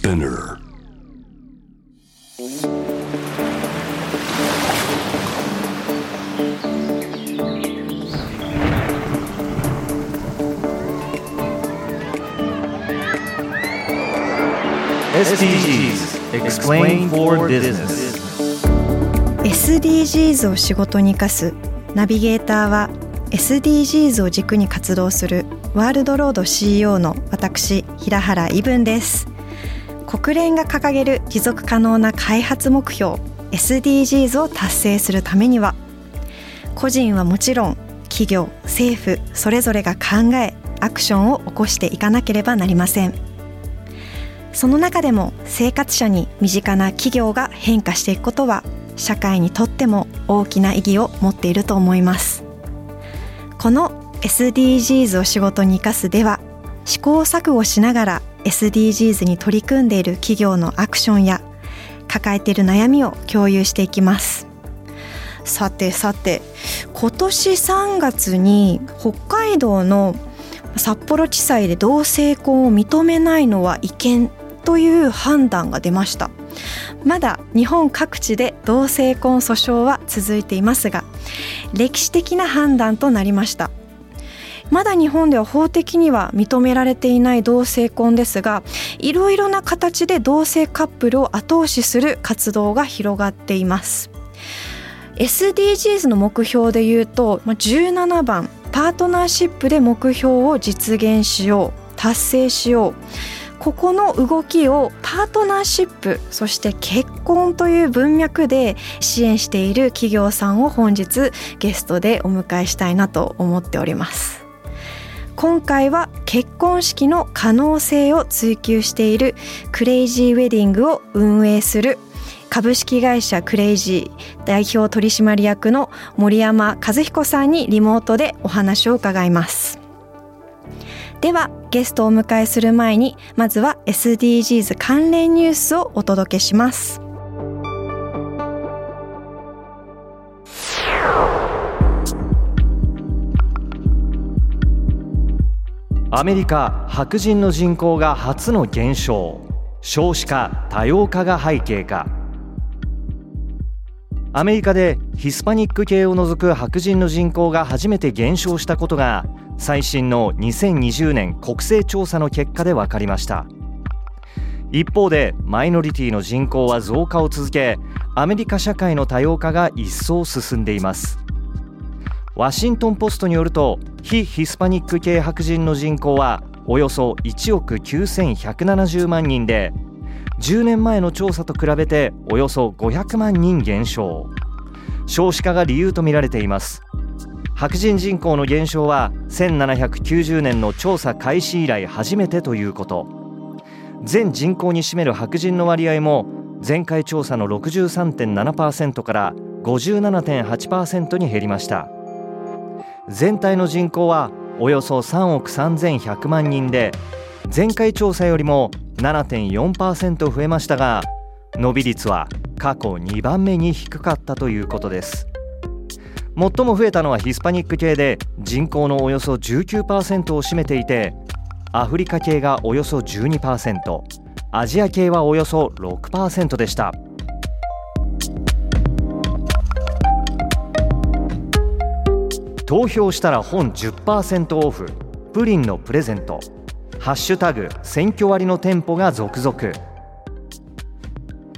Spinner SDGs Explain for Business SDGs を仕事に生かすナビゲーターは SDGs を軸に活動するワールドロード CEO の私平原伊文です国連が掲げる持続可能な開発目標 SDGs を達成するためには個人はもちろん企業政府それぞれが考えアクションを起こしていかなければなりません。その中でも生活者に身近な企業が変化していくことは社会にとっても大きな意義を持っていると思います。この SDGs を仕事に生かすでは試行錯誤しながら SDGs に取り組んでいる企業のアクションや抱えている悩みを共有していきます。さてさて今年3月に北海道の札幌地裁で同性婚を認めないのは違憲という判断が出ました。まだ日本各地で同性婚訴訟は続いていますが歴史的な判断となりました。まだ日本では法的には認められていない同性婚ですがいろいろな形で同性カップルを後押しする活動が広がっています。SDGs の目標でいうと17番パートナーシップで目標を実現しよう達成しよう。ここの動きをパートナーシップそして結婚という文脈で支援している企業さんを本日ゲストでお迎えしたいなと思っております。今回は結婚式の可能性を追求しているクレイジーウェディングを運営する株式会社クレイジー代表取締役の森山和彦さんにリモートでお話を伺います。ではゲストをお迎えする前にまずは SDGs 関連ニュースをお届けします。アメリカ白人の人口が初の減少。少子化多様化が背景か。アメリカでヒスパニック系を除く白人の人口が初めて減少したことが最新の2020年国勢調査の結果で分かりました。一方でマイノリティの人口は増加を続けアメリカ社会の多様化が一層進んでいます。ワシントン・ポストによると非ヒスパニック系白人の人口はおよそ1億9170万人で10年前の調査と比べておよそ500万人減少。少子化が理由とみられています。白人人口の減少は1790年の調査開始以来初めてということ。全人口に占める白人の割合も前回調査の63.7%から57.8%に減りました。全体の人口はおよそ3億3100万人で前回調査よりも7.4%増えましたが伸び率は過去2番目に低かったということです。最も増えたのはヒスパニック系で人口のおよそ19%を占めていてアフリカ系がおよそ12%アジア系はおよそ6%でした。投票したら本10%オフプリンのプレゼント。ハッシュタグ選挙割の店舗が続々。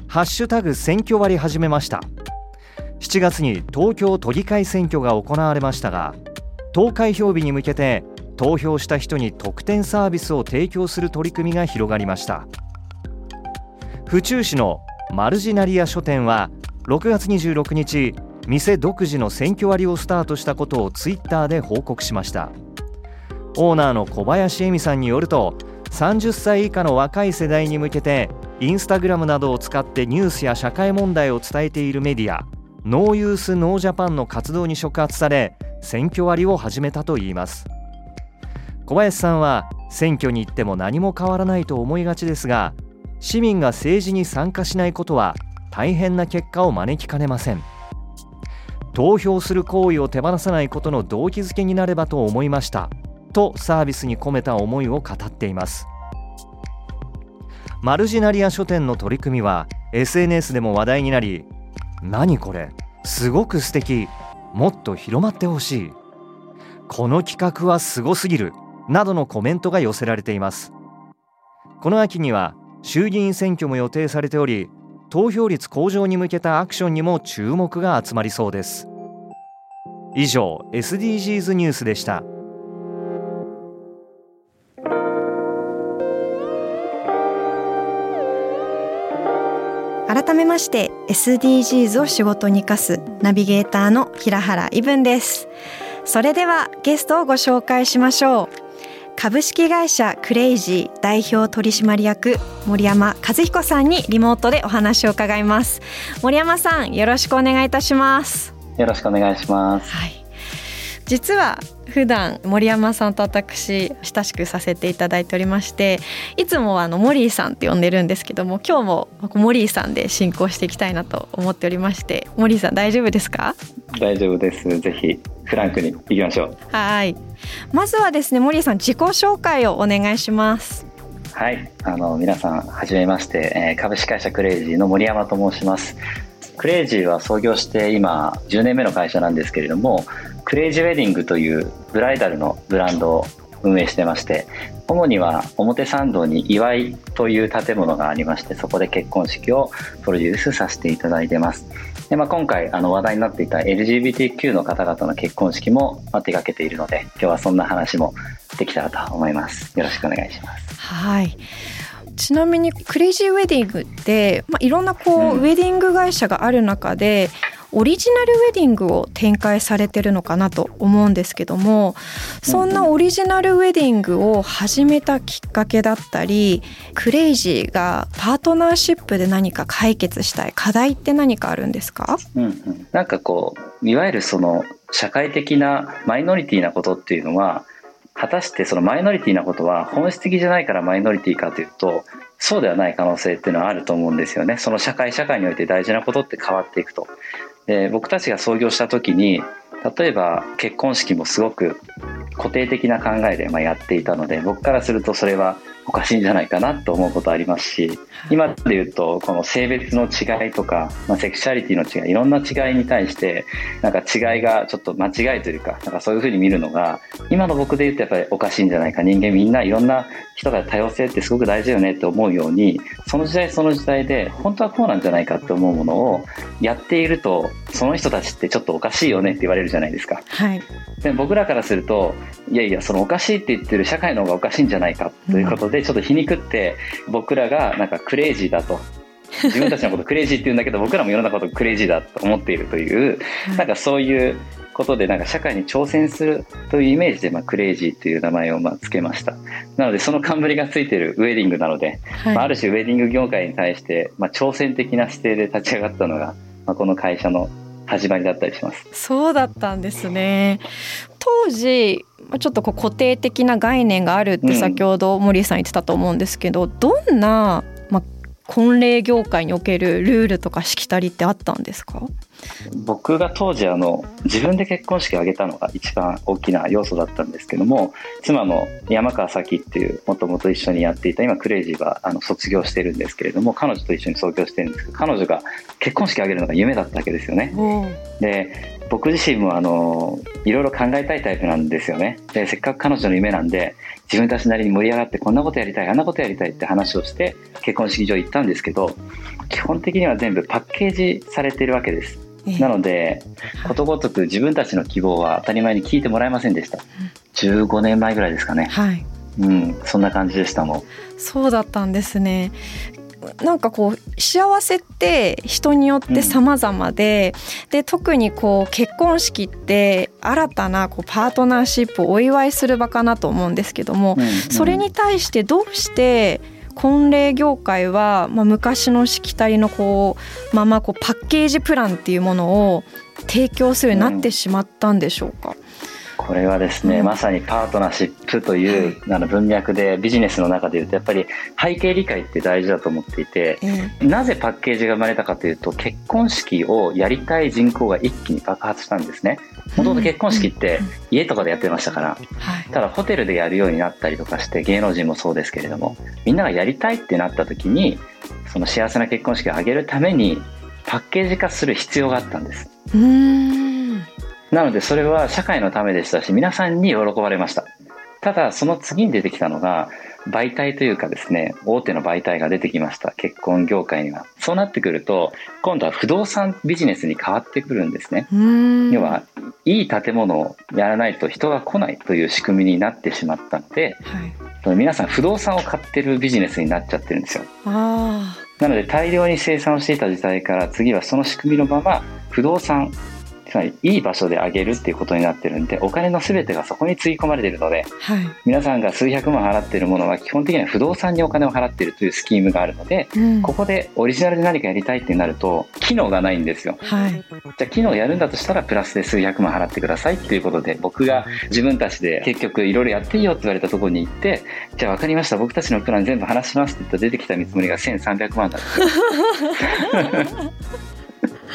ハッシュタグ選挙割始めました。7月に東京都議会選挙が行われましたが投開票日に向けて投票した人に特典サービスを提供する取り組みが広がりました。府中市のマルジナリア書店は6月26日店独自の選挙割をスタートしたことをツイッターで報告しました。オーナーの小林恵美さんによると30歳以下の若い世代に向けてインスタグラムなどを使ってニュースや社会問題を伝えているメディアノーユースノージャパンの活動に触発され選挙割を始めたといいます。小林さんは選挙に行っても何も変わらないと思いがちですが市民が政治に参加しないことは大変な結果を招きかねません。投票する行為を手放さないことの動機づけになればと思いました。とサービスに込めた思いを語っています。マルジナリア書店の取り組みは SNS でも話題になり何これすごく素敵もっと広まってほしい。この企画はすごすぎるなどのコメントが寄せられています。この秋には衆議院選挙も予定されており投票率向上に向けたアクションにも注目が集まりそうです。以上 SDGs ニュースでした。改めまして SDGs を仕事に生かすナビゲーターの平原伊文です。それではゲストをご紹介しましょう。株式会社クレイジー代表取締役森山和彦さんにリモートでお話を伺います。森山さんよろしくお願いいたします。よろしくお願いします、はい、実は普段森山さんと私親しくさせていただいておりましていつもあのモリーさんって呼んでるんですけども今日もモリーさんで進行していきたいなと思っておりましてモリーさん大丈夫ですか？大丈夫です。ぜひフランクに行きましょう。はい。まずはですねモリーさん自己紹介をお願いします。はい。あの皆さんはじめまして、えー、株式会社クレイジーの森山と申しますクレイジーは創業して今10年目の会社なんですけれどもクレイジーウェディングというブライダルのブランドを運営してまして主には表参道に祝いという建物がありましてそこで結婚式をプロデュースさせていただいてます。で、まあ、今回あの話題になっていた LGBTQ の方々の結婚式も手がけているので今日はそんな話もできたらと思います。よろしくお願いします。はい。ちなみにクレイジーウェディングって、まあ、いろんなこう、うん、ウェディング会社がある中でオリジナルウェディングを展開されてるのかなと思うんですけどもそんなオリジナルウェディングを始めたきっかけだったりクレイジーがパートナーシップで何か解決したい課題って何かあるんですか、うんうん、なんかこういわゆるその社会的なマイノリティなことっていうのは果たしてそのマイノリティなことは本質的じゃないからマイノリティかというとそうではない可能性っていうのはあると思うんですよね。その社会社会において大事なことって変わっていくと。で僕たちが創業した時に例えば結婚式もすごく固定的な考えでまやっていたので僕からするとそれはおかしいんじゃないかなと思うことありますし今で言うとこの性別の違いとか、まあ、セクシャリティの違いいろんな違いに対してなんか違いがちょっと間違いというかなんかそういうふうに見るのが今の僕で言うとやっぱりおかしいんじゃないか。人間みんないろんな人が多様性ってすごく大事よねって思うようにその時代その時代で本当はこうなんじゃないかって思うものをやっているとその人たちってちょっとおかしいよねって言われるじゃないですか。はい、で僕らからするといやいやそのおかしいって言ってる社会の方がおかしいんじゃないかということで、ちょっと皮肉って僕らがなんかクレイジーだと。自分たちのことクレイジーって言うんだけど僕らもいろんなことクレイジーだと思っているというなんかそういうことでなんか社会に挑戦するというイメージで、まあ、クレイジーという名前をまあつけました。なのでその冠がついているウェディングなので、はい、まあ、ある種ウェディング業界に対して、まあ、挑戦的な姿勢で立ち上がったのが、まあ、この会社の始まりだったりします。そうだったんですね。当時ちょっとこう固定的な概念があるって先ほど森さん言ってたと思うんですけど、うん、どんな、まあ、婚礼業界におけるルールとかしきたりってあったんですか？僕が当時あの自分で結婚式を挙げたのが一番大きな要素だったんですけども妻の山川咲っていうもともと一緒にやっていた今クレイジーはあの卒業してるんですけれども彼女と一緒に創業してるんですけど彼女が結婚式を挙げるのが夢だったわけですよね。で僕自身もあのいろいろ考えたいタイプなんですよねでせっかく彼女の夢なんで自分たちなりに盛り上がってこんなことやりたいあんなことやりたいって話をして結婚式場行ったんですけど基本的には全部パッケージされてるわけですなので、ことごとく自分たちの希望は当たり前に聞いてもらえませんでした。15年前ぐらいですかね。はい。うん、そんな感じでしたもん。そうだったんですね。なんかこう幸せって人によって様々で、うん、で特にこう結婚式って新たなこうパートナーシップをお祝いする場かなと思うんですけども、うんうん、それに対してどうして婚礼業界は、まあ、昔のしきたりのこうままこうパッケージプランっていうものを提供するようになってしまったんでしょうか、うんこれはですね、うん。まさにパートナーシップという、あの文脈でビジネスの中でいうとやっぱり背景理解って大事だと思っていてえなぜパッケージが生まれたかというと結婚式をやりたい人口が一気に爆発したんですね。もともと結婚式ってうん。家とかでやってましたからはい。ただホテルでやるようになったりとかして芸能人もそうですけれどもみんながやりたいってなった時にその幸せな結婚式を挙げるためにパッケージ化する必要があったんです。うーんなのでそれは社会のためでしたし皆さんに喜ばれました。ただその次に出てきたのが媒体というかですね大手の媒体が出てきました。結婚業界には。そうなってくると今度は不動産ビジネスに変わってくるんですね。要はいい建物をやらないと人が来ないという仕組みになってしまったのではい。皆さん不動産を買ってるビジネスになっちゃってるんですよ。あなので大量に生産をしていた時代から次はその仕組みのまま不動産つまりいい場所で上げるっていうことになってるんでお金の全てがそこにつぎ込まれてるのであはい。皆さんが数百万払ってるものは基本的には不動産にお金を払ってるというスキームがあるのでうん。ここでオリジナルで何かやりたいってなると機能がないんですよ。はい。じゃあ機能やるんだとしたらプラスで数百万払ってくださいっていうことで僕が自分たちで結局いろいろやっていいよって言われたところに行ってじゃあ分かりました。僕たちのプラン全部話しますって言ったら出てきた見積もりが1300万だった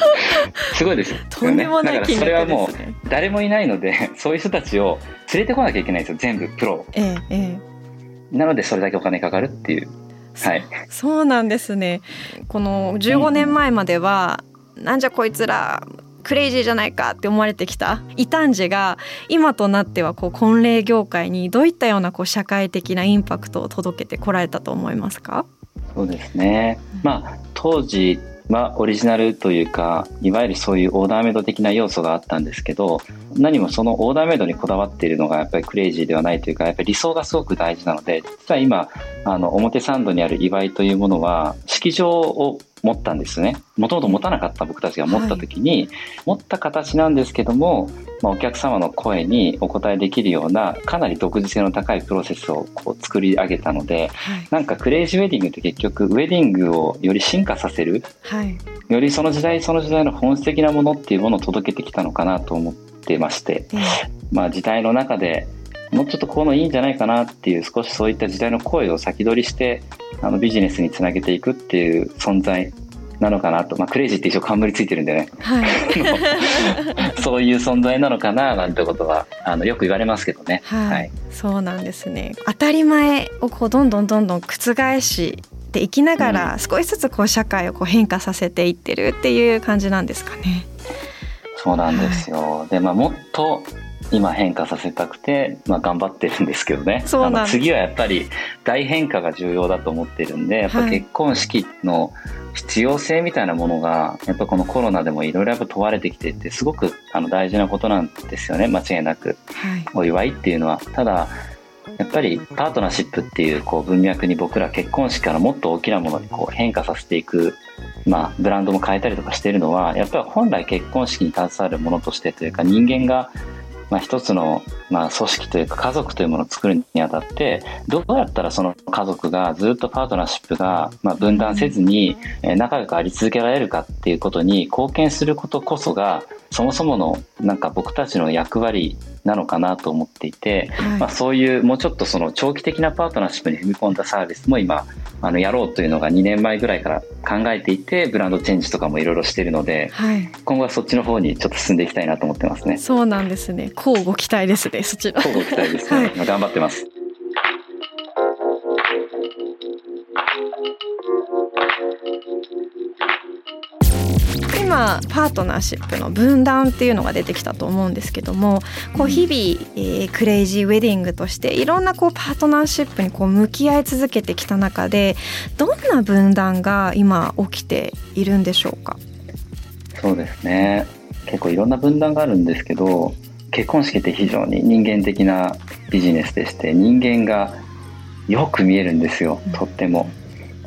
すごいですよ。ねとんでもないだから金それはもう誰もいないので そういう人たちを連れてこなきゃいけないんですよ全部プロを。ええええ。なのでそれだけお金かかるっていう。はい。そうなんですね。この15年前までは、なんじゃこいつらクレイジーじゃないかって思われてきた。異端児が今となってはこう婚礼業界にどういったようなこう社会的なインパクトを届けてこられたと思いますか？そうですね。まあ当時はオリジナルというかいわゆるそういうオーダーメイド的な要素があったんですけど何もそのオーダーメイドにこだわっているのがやっぱりクレイジーではないというかやっぱり理想がすごく大事なので実は今あの表参道にある祝いというものは式場を持ったんですね。もともと持たなかった僕たちが持った時に、持った形なんですけども、まあ、お客様の声にお答えできるようなかなり独自性の高いプロセスをこう作り上げたのではい。なんかクレイジーウェディングって結局ウェディングをより進化させるはい。よりその時代その時代の本質的なものっていうものを届けてきたのかなと思ってまして、えまあ、時代の中でもうちょっとこうのいいんじゃないかなっていう少しそういった時代の声を先取りしてあのビジネスにつなげていくっていう存在なのかなと、まあ、クレイジーって一応冠ついてるんでね。えはい。そういう存在なのかななんてことはあのよく言われますけどね。はい、はい。そうなんですね。当たり前をこうどんどんどんどん覆していきながら、少しずつこう社会をこう変化させていってるっていう感じなんですかね。そうなんですよ。で、まあ、もっと今変化させたくて、まあ、頑張ってるんですけどね。あの次はやっぱり大変化が重要だと思ってるんで、やっぱはい結婚式の必要性みたいなものが、やっぱこのコロナでもいろいろ問われてきていて、すごくあの大事なことなんですよね。間違いなく。はい、お祝いっていうのは。ただ、やっぱりパートナーシップっていうこう文脈に僕ら結婚式からもっと大きなものにこう変化させていく、まあ、ブランドも変えたりとかしてるのはやっぱり本来結婚式に携わるものとしてというか人間がまあ一つのまあ組織というか家族というものを作るにあたってどうやったらその家族がずっとパートナーシップがまあ分断せずにえー仲良くあり続けられるかっていうことに貢献することこそがそもそものなんか僕たちの役割なのかなと思っていて、はい。まあ、そういうもうちょっとその長期的なパートナーシップに踏み込んだサービスも今あのやろうというのが2年前ぐらいから考えていてブランドチェンジとかもいろいろしているのではい、今後はそっちの方にちょっと進んでいきたいなと思ってますね。そうなんですね。交互期待ですね。そちら。交互期待ですね、はい今頑張ってます。今パートナーシップの分断っていうのが出てきたと思うんですけどもこう日々、えークレイジーウェディングとしていろんなこうパートナーシップにこう向き合い続けてきた中でどんな分断が今起きているんでしょうか？そうですね。結構いろんな分断があるんですけど結婚式って非常に人間的なビジネスでして人間がよく見えるんですよとっても。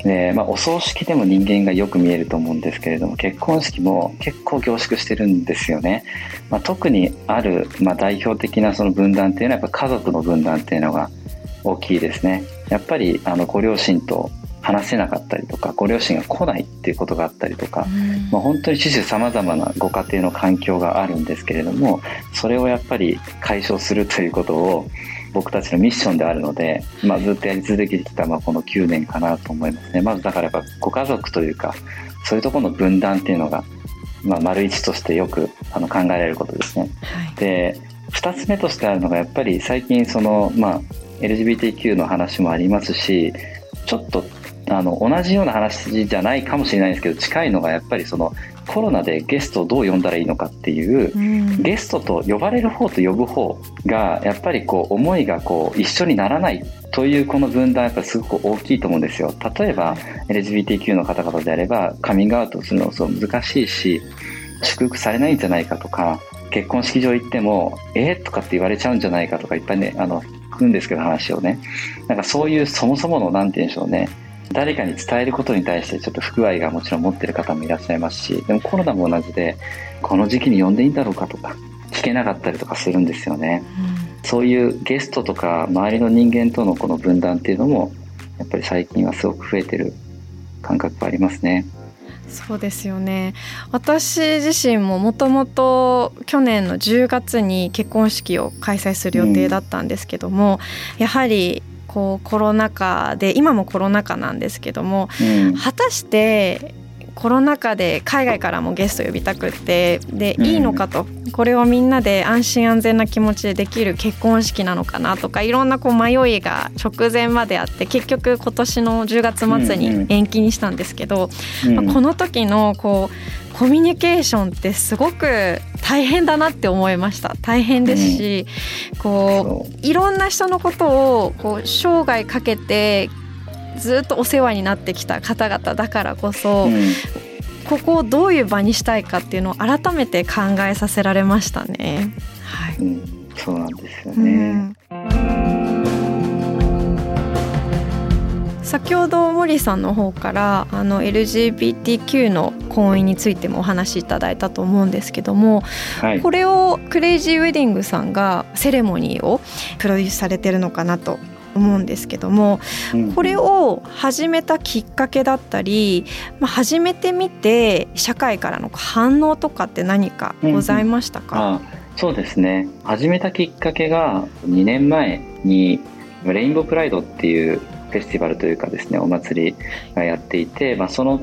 でまあ、お葬式でも人間がよく見えると思うんですけれども結婚式も結構凝縮してるんですよね、まあ、特にある、まあ、代表的なその分断っていうのはやっぱ家族の分断っていうのが大きいですね。やっぱりあのご両親と話せなかったりとかご両親が来ないっていうことがあったりとか、まあ、本当に種々さまざまなご家庭の環境があるんですけれどもそれをやっぱり解消するということを僕たちのミッションであるので、まあ、ずっとやり続けてきた、まあ、この9年かなと思いますねまずだからやっぱご家族というかそういうところの分断っていうのが、まあ、丸一としてよくあの考えられることですね。はい、で2つ目としてあるのがやっぱり最近その、まあ、LGBTQ の話もありますしちょっとあの同じような話じゃないかもしれないんですけど近いのがやっぱりそのコロナでゲストをどう呼んだらいいのかっていう、うん、ゲストと呼ばれる方と呼ぶ方がやっぱりこう思いがこう一緒にならないというこの分断やっぱりすごく大きいと思うんですよ。例えば LGBTQ の方々であればカミングアウトするのそう難しいし祝福されないんじゃないかとか結婚式場行ってもえー、とかって言われちゃうんじゃないかとかいっぱいねあの聞くんですけど話をね。なんかそういうそもそもの何て言うんでしょうね誰かに伝えることに対してちょっと不具合がもちろん持ってる方もいらっしゃいますしでもコロナも同じでこの時期に呼んでいいんだろうかとか聞けなかったりとかするんですよね、うん、そういうゲストとか周りの人間とのこの分断っていうのもやっぱり最近はすごく増えてる感覚がありますね。そうですよね。私自身ももともと去年の10月に結婚式を開催する予定だったんですけども、うん、やはりこうコロナ禍で今もコロナ禍なんですけども、うん、果たしてコロナ禍で海外からもゲスト呼びたくってで、いいのかと。これをみんなで安心安全な気持ちでできる結婚式なのかなとかいろんなこう迷いが直前まであって結局今年の10月末に延期にしたんですけど、まあ、この時のこうコミュニケーションってすごく大変だなって思いました。大変ですし、こう。いろんな人のことをこう生涯かけてずっとお世話になってきた方々だからこそ、うん、ここをどういう場にしたいかっていうのを改めて考えさせられましたね。はい、うん、そうなんですよね、先ほど森さんの方からあの LGBTQ の婚姻についてもお話しいただいたと思うんですけども、はい、これをクレイジーウェディングさんがセレモニーをプロデュースされてるのかなと思うんですけども、これを始めたきっかけだったり、まあ、始めてみて社会からの反応とかって何かございましたか、うんうん、そうですね。始めたきっかけが2年前にレインボープライドっていうフェスティバルというかですねお祭りがやっていて、まあ、その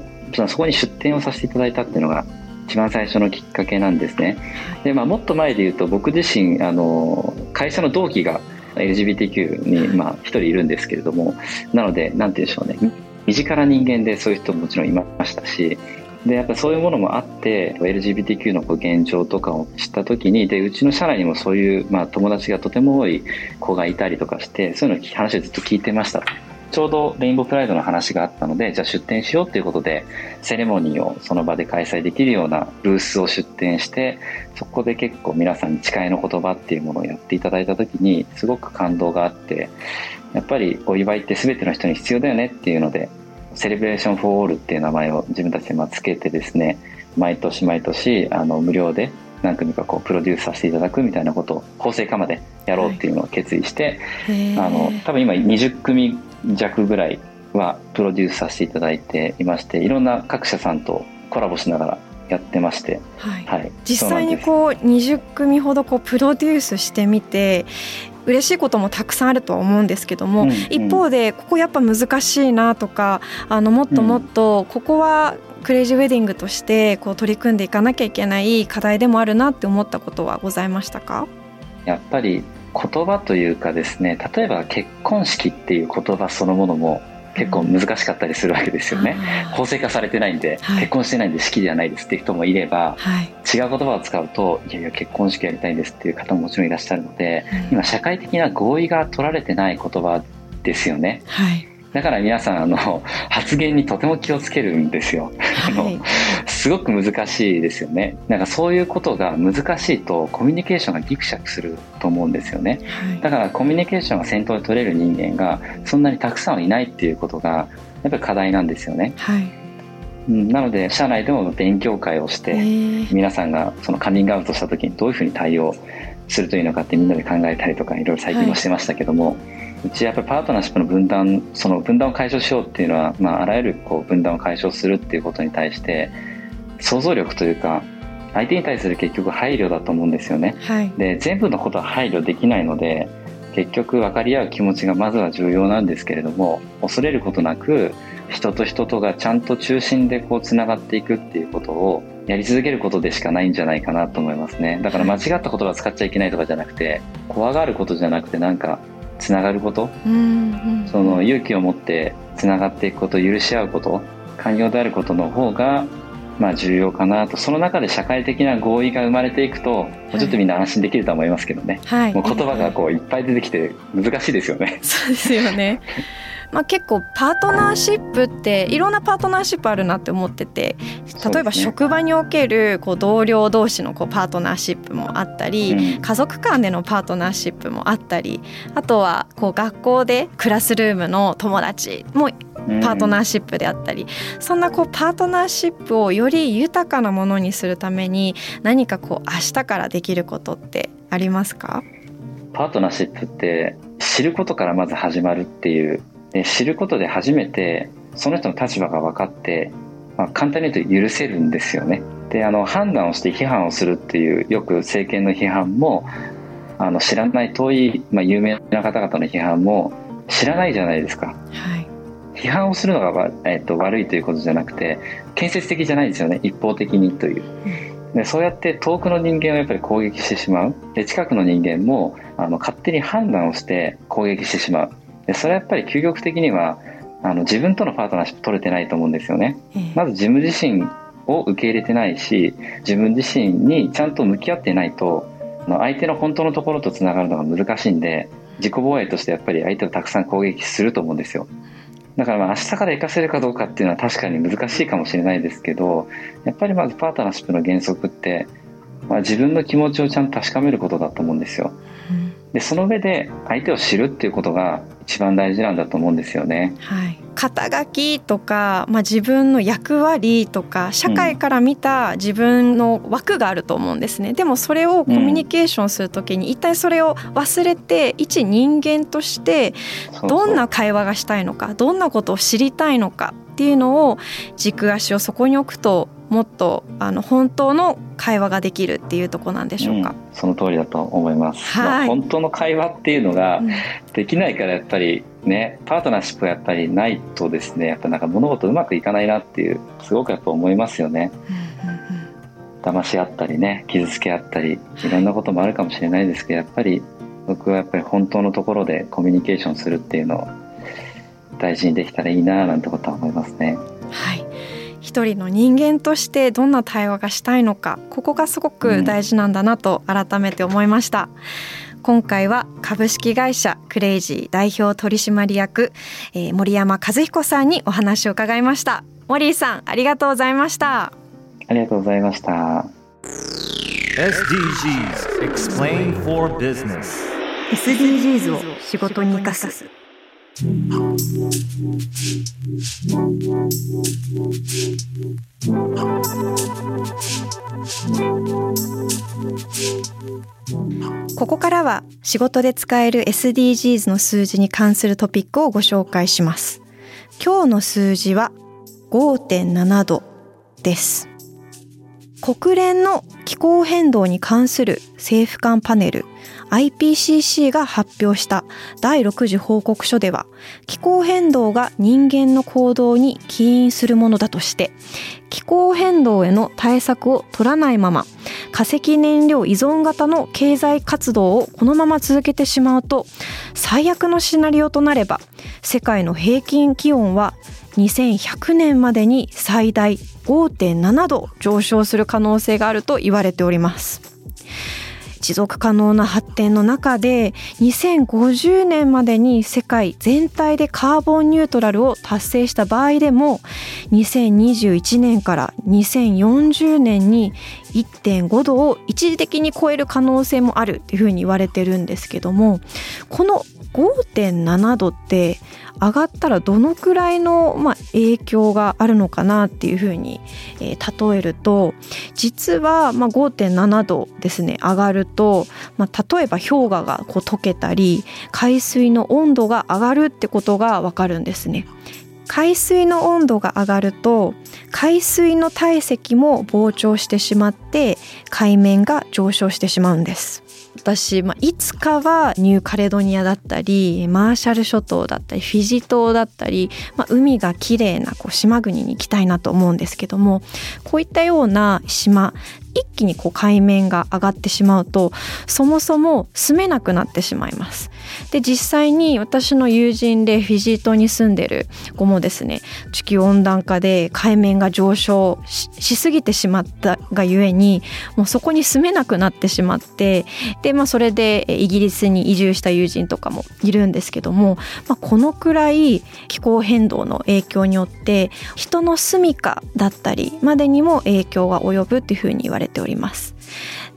そこに出展をさせていただいたっていうのが一番最初のきっかけなんですね。でまあ、もっと前で言うと僕自身あの会社の同期が LGBTQ にまあ一人いるんですけれどもなので何て言うんでしょうね。身近な人間でそういう人ももちろんいましたしでやっぱそういうものもあって LGBTQ の現状とかを知った時にでうちの社内にもそういう、まあ、友達がとても多い子がいたりとかしてそういうの話をずっと聞いてました。ちょうどレインボープライドの話があったのでじゃあ出店しようということでセレモニーをその場で開催できるようなブースを出店してそこで結構皆さんに誓いの言葉っていうものをやっていただいた時にすごく感動があってやっぱりお祝いって全ての人に必要だよねっていうので Celebration for All っていう名前を自分たちでまつけてですね毎年毎年あの無料で何組かこうプロデュースさせていただくみたいなことを法制化までやろうっていうのを決意して、はい、あの多分今20組弱ぐらいはプロデュースさせていただいていましていろんな各社さんとコラボしながらやってまして、はい、はい、実際にこう20組ほどこうプロデュースしてみて嬉しいこともたくさんあるとは思うんですけども、うんうん、一方でここやっぱ難しいなとかあのもっともっとここはクレイジーウェディングとしてこう取り組んでいかなきゃいけない課題でもあるなって思ったことはございましたか？やっぱり言葉というかですね例えば結婚式っていう言葉そのものも結構難しかったりするわけですよね、法制化されてないんで、はい、結婚してないんで式ではないですっていう人もいれば、はい、違う言葉を使うといやいや結婚式やりたいんですっていう方ももちろんいらっしゃるので、うん、今社会的な合意が取られてない言葉ですよね、はいだから皆さんあの発言にとても気をつけるんですよ、はい、あのすごく難しいですよね。なんかそういうことが難しいとコミュニケーションがギクシャクすると思うんですよね、はい、だからコミュニケーションが先頭で取れる人間がそんなにたくさんはいないっていうことがやっぱり課題なんですよね、はい。なので社内でも勉強会をして皆さんがそのカミングアウトした時にどういうふうに対応するというのかってみんなで考えたりとかいろいろ最近もしてましたけども、はいうちやっぱりパートナーシップの分断その分断を解消しようっていうのは、まあ、あらゆるこう分断を解消するっていうことに対して想像力というか相手に対する結局配慮だと思うんですよね。はい、で全部のことは配慮できないので結局分かり合う気持ちがまずは重要なんですけれども恐れることなく人と人とがちゃんと中心でこうつながっていくっていうことをやり続けることでしかないんじゃないかなと思いますねだから間違った言葉使っちゃいけないとかじゃなくて怖がることじゃなくてなんかつながること、うんうん、その勇気を持ってつながっていくこと許し合うこと寛容であることの方がまあ重要かなと。その中で社会的な合意が生まれていくと、もうちょっとみんな安心できると思いますけどね、はい、もう言葉がこういっぱい出てきて難しいですよね。そうですよねまあ、結構パートナーシップっていろんなパートナーシップあるなって思ってて例えば職場におけるこう同僚同士のこうパートナーシップもあったり、家族間でのパートナーシップもあったりあとはこう学校でクラスルームの友達もパートナーシップであったり、そんなこうパートナーシップをより豊かなものにするために何かこう明日からできることってありますか？パートナーシップって知ることからまず始まるっていうで知ることで初めてその人の立場が分かって、まあ、簡単に言うと許せるんですよね。であの判断をして批判をするっていうよく政権の批判もあの知らない遠い、まあ、有名な方々の批判も知らないじゃないですか。はい、批判をするのが、えっと、悪いということじゃなくて建設的じゃないですよね一方的にという。でそうやって遠くの人間をやっぱり攻撃してしまうで近くの人間もあの勝手に判断をして攻撃してしまうでそれはやっぱり究極的にはあの自分とのパートナーシップ取れてないと思うんですよね。まず自分自身を受け入れてないし自分自身にちゃんと向き合ってないと相手の本当のところとつながるのが難しいんで自己防衛としてやっぱり相手をたくさん攻撃すると思うんですよ。だからまあ明日から活かせるかどうかっていうのは確かに難しいかもしれないですけどやっぱりまずパートナーシップの原則って、まあ、自分の気持ちをちゃんと確かめることだと思うんですよ。でその上で相手を知るっていうことが一番大事なんだと思うんですよね。はい、肩書きとか、まあ、自分の役割とか社会から見た自分の枠があると思うんですね、うん、でもそれをコミュニケーションする時に一体それを忘れて一人間としてどんな会話がしたいのかどんなことを知りたいのかっていうのを軸足をそこに置くともっとあの本当の会話ができるっていうとこなんでしょうか、うん、その通りだと思います、はい。まあ、本当の会話っていうのができないからやっぱりねパートナーシップがやっぱりないとですねやっぱなんか物事うまくいかないなっていうすごくやっぱ思いますよね、うんうんうん、騙し合ったりね傷つけ合ったりいろんなこともあるかもしれないですけどやっぱり僕はやっぱり本当のところでコミュニケーションするっていうのを大事にできたらいいななんてことは思いますね。はい一人の人間としてどんな対話がしたいのかここがすごく大事なんだなと改めて思いました。今回は株式会社クレイジー代表取締役、えー、森山和彦さんにお話を伺いました。森井さんありがとうございました。ありがとうございました。SDGs Explain for Business SDGs を仕事に生かすここからは仕事で使える SDGs の数字に関するトピックをご紹介します。今日の数字は5.7度です。国連の気候変動に関する政府間パネル IPCC が発表した第6次報告書では気候変動が人間の行動に起因するものだとして気候変動への対策を取らないまま化石燃料依存型の経済活動をこのまま続けてしまうと最悪のシナリオとなれば世界の平均気温は2100年までに最大5.7度上昇する可能性があると言われております。持続可能な発展の中で2050年までに世界全体でカーボンニュートラルを達成した場合でも2021年から2040年に1.5度を一時的に超える可能性もあるっていうふうに言われてるんですけどもこの5.7度って上がったらどのくらいの、まあ、影響があるのかなっていうふうに、えー、例えると実は、まあ、5.7度ですね上がると、まあ、例えば氷河がこう溶けたり海水の温度が上がるってことがわかるんですね。海水の温度が上がると海水の体積も膨張してしまって海面が上昇してしまうんです私、まあ、いつかはニューカレドニアだったりマーシャル諸島だったりフィジ島だったり、まあ、海が綺麗なこう島国に行きたいなと思うんですけどもこういったような島一気にこう海面が上がってしまうとそもそも住めなくなってしまいます。で実際に私の友人でフィジー島に住んでる子もですね地球温暖化で海面が上昇しすぎてしまったがゆえにもうそこに住めなくなってしまってで、まあ、それでイギリスに移住した友人とかもいるんですけども、まあ、このくらい気候変動の影響によって人の住みかだったりまでにも影響が及ぶっていうふうに言われております。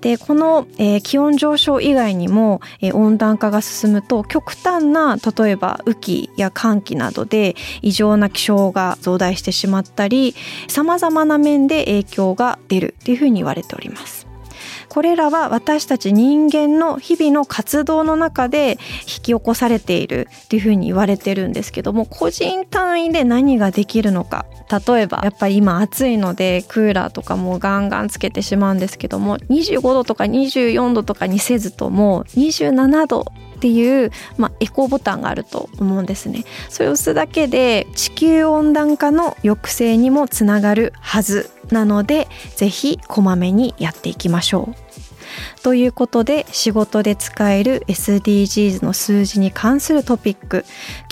でこの、えー、気温上昇以外にも、えー、温暖化が進むと極端な例えば雨季や寒気などで異常な気象が増大してしまったりさまざまな面で影響が出るっていうふうに言われております。これらは私たち人間の日々の活動の中で引き起こされているっていうふうに言われてるんですけども個人単位で何ができるのか。例えばやっぱり今暑いのでクーラーとかもガンガンつけてしまうんですけども25度とか24度とかにせずとも27度っていう、まあ、エコーボタンがあると思うんですね。それを押すだけで地球温暖化の抑制にもつながるはずなのでぜひこまめにやっていきましょう。ということで仕事で使える SDGs の数字に関するトピック。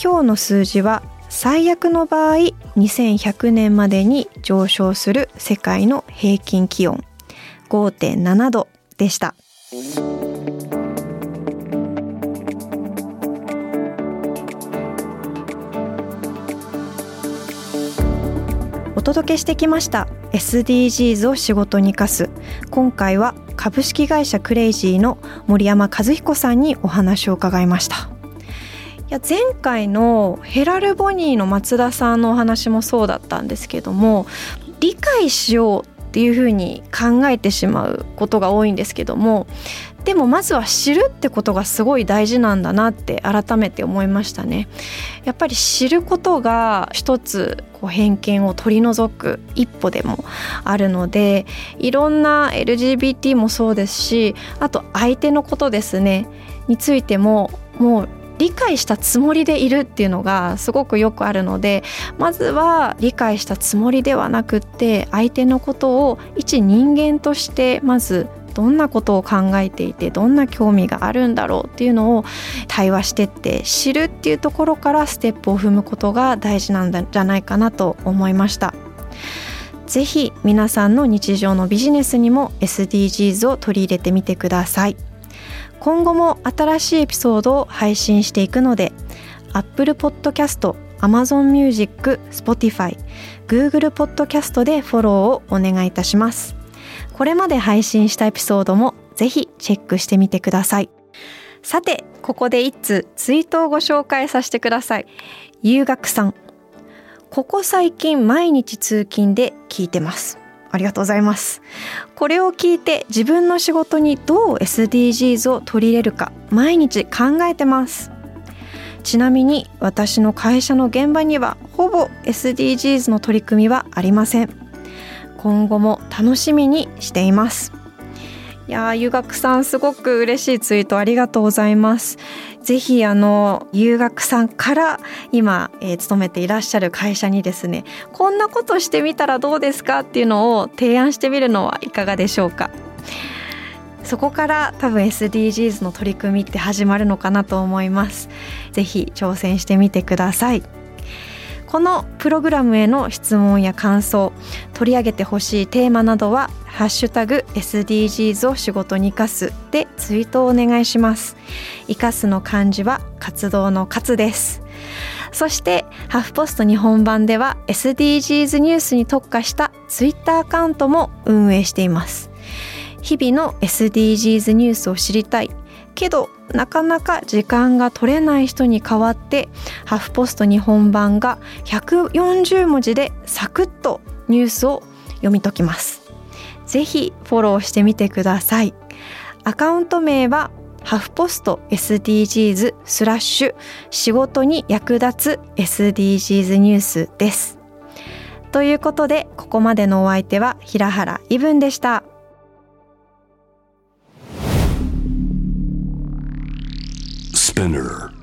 今日の数字は最悪の場合2100年までに上昇する世界の平均気温。5.7度でした。届けしてきました。SDGs を仕事に生かす。今回は株式会社クレイジーの森山和彦さんにお話を伺いました。いや前回のヘラルボニーの松田さんのお話もそうだったんですけども理解しようっていうふうに考えてしまうことが多いんですけどもでもまずは知るってことがすごい大事なんだなって改めて思いましたね。やっぱり知ることが一つこう偏見を取り除く一歩でもあるのでいろんな LGBT もそうですしあと相手のことですねについてももう理解したつもりでいるっていうのがすごくよくあるのでまずは理解したつもりではなくって相手のことを一人間としてまずどんなことを考えていてどんな興味があるんだろうっていうのを対話してって知るっていうところからステップを踏むことが大事なんじゃないかなと思いました。ぜひ皆さんの日常のビジネスにも SDGs を取り入れてみてください今後も新しいエピソードを配信していくので Apple Podcast、Amazon Music、Spotify、Google Podcast でフォローをお願いいたしますこれまで配信したエピソードもぜひチェックしてみてください。さてここで一通ツイートをご紹介させてください。遊学さん。ここ最近毎日通勤で聞いてます。ありがとうございます。これを聞いて自分の仕事にどう SDGs を取り入れるか毎日考えてます。ちなみに私の会社の現場にはほぼ SDGs の取り組みはありません。今後も楽しみにしています。いやゆ学さんすごく嬉しいツイートありがとうございます。ぜひあのゆ学さんから今、えー、勤めていらっしゃる会社にですねこんなことしてみたらどうですかっていうのを提案してみるのはいかがでしょうか。そこから多分 SDGs の取り組みって始まるのかなと思います。ぜひ挑戦してみてください。このプログラムへの質問や感想取り上げてほしいテーマなどは「ハッシュタグ #SDGs を仕事に生かす」でツイートをお願いします。生かすの漢字は活動の活です。そしてハフポスト日本版では SDGs ニュースに特化したツイッターアカウントも運営しています。日々の SDGs ニュースを知りたい。けどなかなか時間が取れない人に代わってハフポスト日本版が140文字でサクッとニュースを読み解きます。ぜひフォローしてみてください。アカウント名はハフポスト SDGs スラッシュ仕事に役立つ SDGs ニュースです。ということでここまでのお相手は平原イブンでした。Spinner